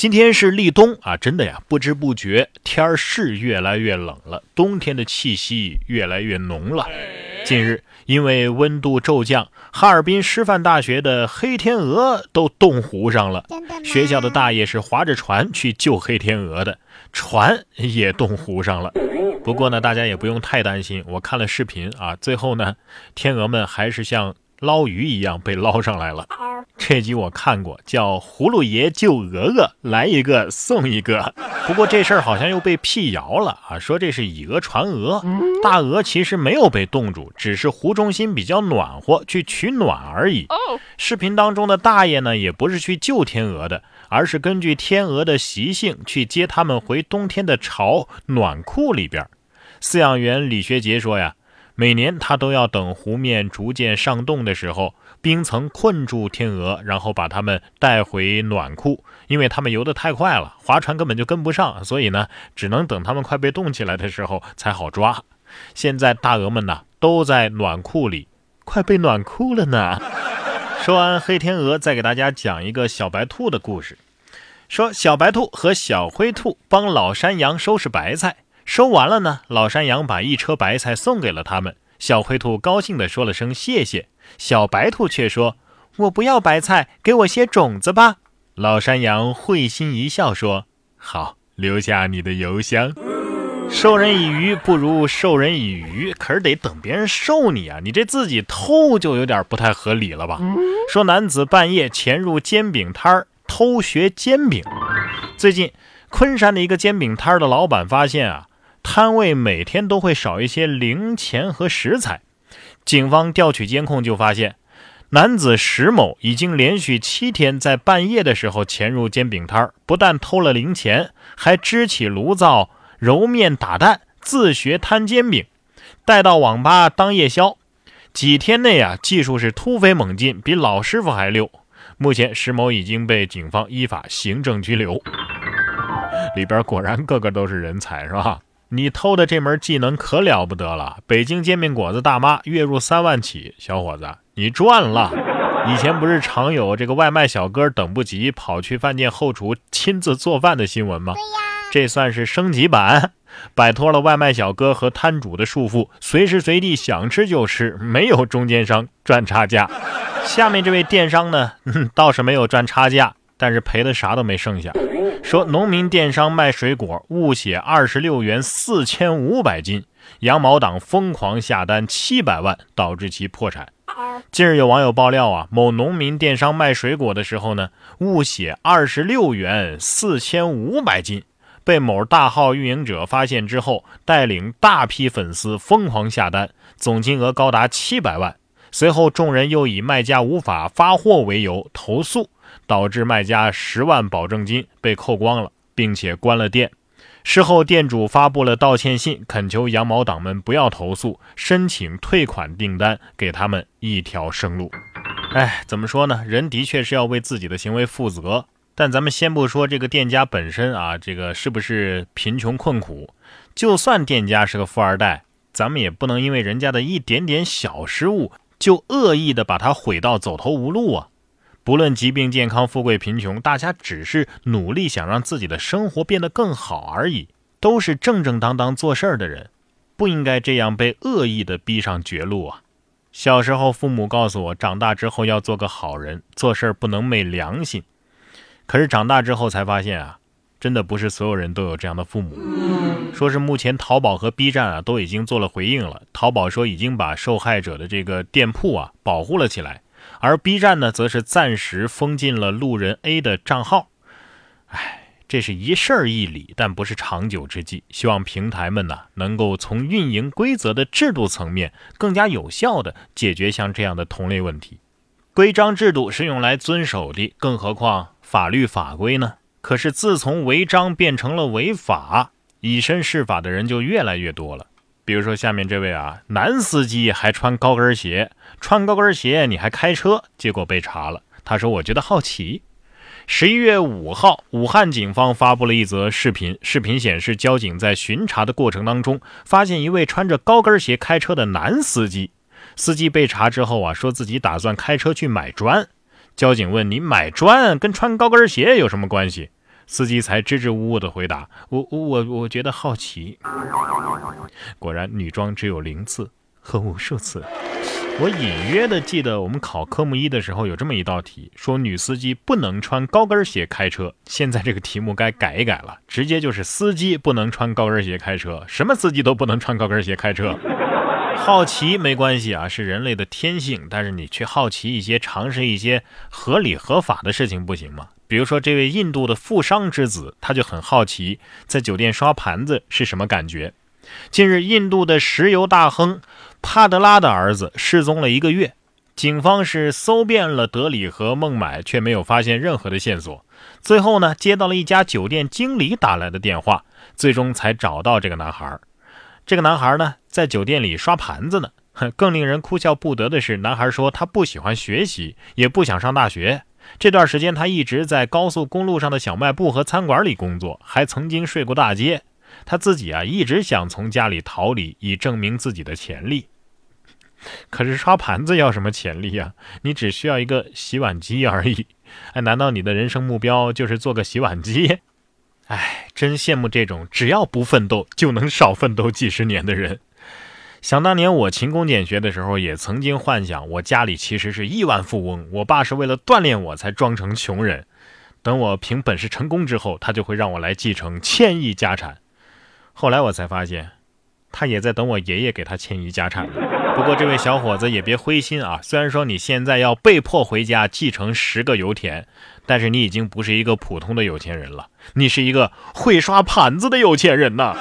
今天是立冬啊，真的呀，不知不觉天儿是越来越冷了，冬天的气息越来越浓了。近日，因为温度骤降，哈尔滨师范大学的黑天鹅都冻湖上了。学校的大爷是划着船去救黑天鹅的，船也冻湖上了。不过呢，大家也不用太担心，我看了视频啊，最后呢，天鹅们还是像捞鱼一样被捞上来了。这集我看过，叫《葫芦爷救鹅鹅》，来一个送一个。不过这事儿好像又被辟谣了啊，说这是以讹传讹。大鹅其实没有被冻住，只是湖中心比较暖和，去取暖而已。视频当中的大爷呢，也不是去救天鹅的，而是根据天鹅的习性去接它们回冬天的巢暖库里边。饲养员李学杰说呀。每年他都要等湖面逐渐上冻的时候，冰层困住天鹅，然后把它们带回暖库。因为它们游得太快了，划船根本就跟不上，所以呢，只能等它们快被冻起来的时候才好抓。现在大鹅们呢都在暖库里，快被暖哭了呢。说完黑天鹅，再给大家讲一个小白兔的故事。说小白兔和小灰兔帮老山羊收拾白菜。收完了呢，老山羊把一车白菜送给了他们。小灰兔高兴地说了声谢谢，小白兔却说：“我不要白菜，给我些种子吧。”老山羊会心一笑说：“好，留下你的邮箱。”授人以鱼不如授人以渔，可是得等别人授你啊，你这自己偷就有点不太合理了吧？说男子半夜潜入煎饼摊儿偷学煎饼。最近，昆山的一个煎饼摊儿的老板发现啊。摊位每天都会少一些零钱和食材，警方调取监控就发现，男子石某已经连续七天在半夜的时候潜入煎饼摊儿，不但偷了零钱，还支起炉灶揉面打蛋，自学摊煎饼，带到网吧当夜宵。几天内啊，技术是突飞猛进，比老师傅还溜。目前，石某已经被警方依法行政拘留。里边果然个个都是人才，是吧？你偷的这门技能可了不得了！北京煎饼果子大妈月入三万起，小伙子，你赚了！以前不是常有这个外卖小哥等不及跑去饭店后厨亲自做饭的新闻吗？这算是升级版，摆脱了外卖小哥和摊主的束缚，随时随地想吃就吃，没有中间商赚差价。下面这位电商呢，倒是没有赚差价，但是赔的啥都没剩下。说农民电商卖水果误写二十六元四千五百斤，羊毛党疯狂下单七百万，导致其破产。近日有网友爆料啊，某农民电商卖水果的时候呢，误写二十六元四千五百斤，被某大号运营者发现之后，带领大批粉丝疯狂下单，总金额高达七百万。随后众人又以卖家无法发货为由投诉。导致卖家十万保证金被扣光了，并且关了店。事后，店主发布了道歉信，恳求羊毛党们不要投诉，申请退款订单，给他们一条生路。哎，怎么说呢？人的确是要为自己的行为负责。但咱们先不说这个店家本身啊，这个是不是贫穷困苦？就算店家是个富二代，咱们也不能因为人家的一点点小失误，就恶意的把他毁到走投无路啊！不论疾病、健康、富贵、贫穷，大家只是努力想让自己的生活变得更好而已，都是正正当当做事儿的人，不应该这样被恶意的逼上绝路啊！小时候父母告诉我，长大之后要做个好人，做事儿不能昧良心。可是长大之后才发现啊，真的不是所有人都有这样的父母。说是目前淘宝和 B 站啊都已经做了回应了，淘宝说已经把受害者的这个店铺啊保护了起来。而 B 站呢，则是暂时封禁了路人 A 的账号。哎，这是一事儿一理，但不是长久之计。希望平台们呢，能够从运营规则的制度层面，更加有效的解决像这样的同类问题。规章制度是用来遵守的，更何况法律法规呢？可是自从违章变成了违法，以身试法的人就越来越多了。比如说下面这位啊，男司机还穿高跟鞋，穿高跟鞋你还开车，结果被查了。他说：“我觉得好奇。”十一月五号，武汉警方发布了一则视频，视频显示交警在巡查的过程当中，发现一位穿着高跟鞋开车的男司机。司机被查之后啊，说自己打算开车去买砖。交警问：“你买砖跟穿高跟鞋有什么关系？”司机才支支吾吾地回答：“我我我觉得好奇。”果然，女装只有零次和无数次。我隐约的记得，我们考科目一的时候有这么一道题，说女司机不能穿高跟鞋开车。现在这个题目该改一改了，直接就是司机不能穿高跟鞋开车，什么司机都不能穿高跟鞋开车。好奇没关系啊，是人类的天性，但是你去好奇一些、尝试一些合理合法的事情不行吗？比如说这位印度的富商之子，他就很好奇在酒店刷盘子是什么感觉。近日，印度的石油大亨帕德拉的儿子失踪了一个月，警方是搜遍了德里和孟买，却没有发现任何的线索。最后呢，接到了一家酒店经理打来的电话，最终才找到这个男孩。这个男孩呢，在酒店里刷盘子呢。更令人哭笑不得的是，男孩说他不喜欢学习，也不想上大学。这段时间，他一直在高速公路上的小卖部和餐馆里工作，还曾经睡过大街。他自己啊，一直想从家里逃离，以证明自己的潜力。可是刷盘子要什么潜力啊？你只需要一个洗碗机而已。哎，难道你的人生目标就是做个洗碗机？哎，真羡慕这种只要不奋斗就能少奋斗几十年的人。想当年我勤工俭学的时候，也曾经幻想我家里其实是亿万富翁，我爸是为了锻炼我才装成穷人。等我凭本事成功之后，他就会让我来继承千亿家产。后来我才发现，他也在等我爷爷给他千亿家产。不过这位小伙子也别灰心啊，虽然说你现在要被迫回家继承十个油田。但是你已经不是一个普通的有钱人了，你是一个会刷盘子的有钱人呐。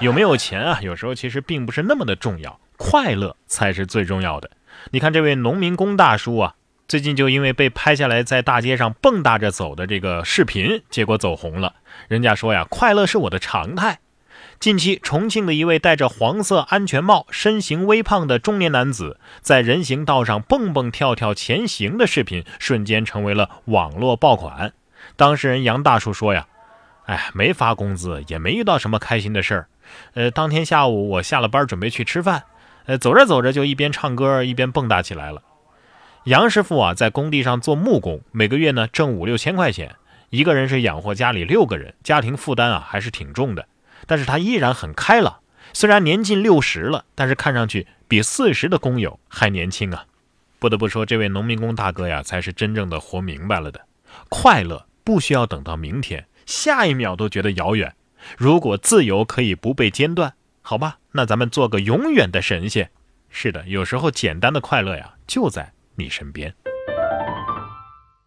有没有钱啊？有时候其实并不是那么的重要，快乐才是最重要的。你看这位农民工大叔啊，最近就因为被拍下来在大街上蹦跶着走的这个视频，结果走红了。人家说呀，快乐是我的常态。近期，重庆的一位戴着黄色安全帽、身形微胖的中年男子，在人行道上蹦蹦跳跳前行的视频，瞬间成为了网络爆款。当事人杨大叔说：“呀，哎，没发工资，也没遇到什么开心的事儿。呃，当天下午我下了班准备去吃饭，呃，走着走着就一边唱歌一边蹦跶起来了。杨师傅啊，在工地上做木工，每个月呢挣五六千块钱，一个人是养活家里六个人，家庭负担啊还是挺重的。”但是他依然很开朗，虽然年近六十了，但是看上去比四十的工友还年轻啊！不得不说，这位农民工大哥呀，才是真正的活明白了的。快乐不需要等到明天，下一秒都觉得遥远。如果自由可以不被间断，好吧，那咱们做个永远的神仙。是的，有时候简单的快乐呀，就在你身边。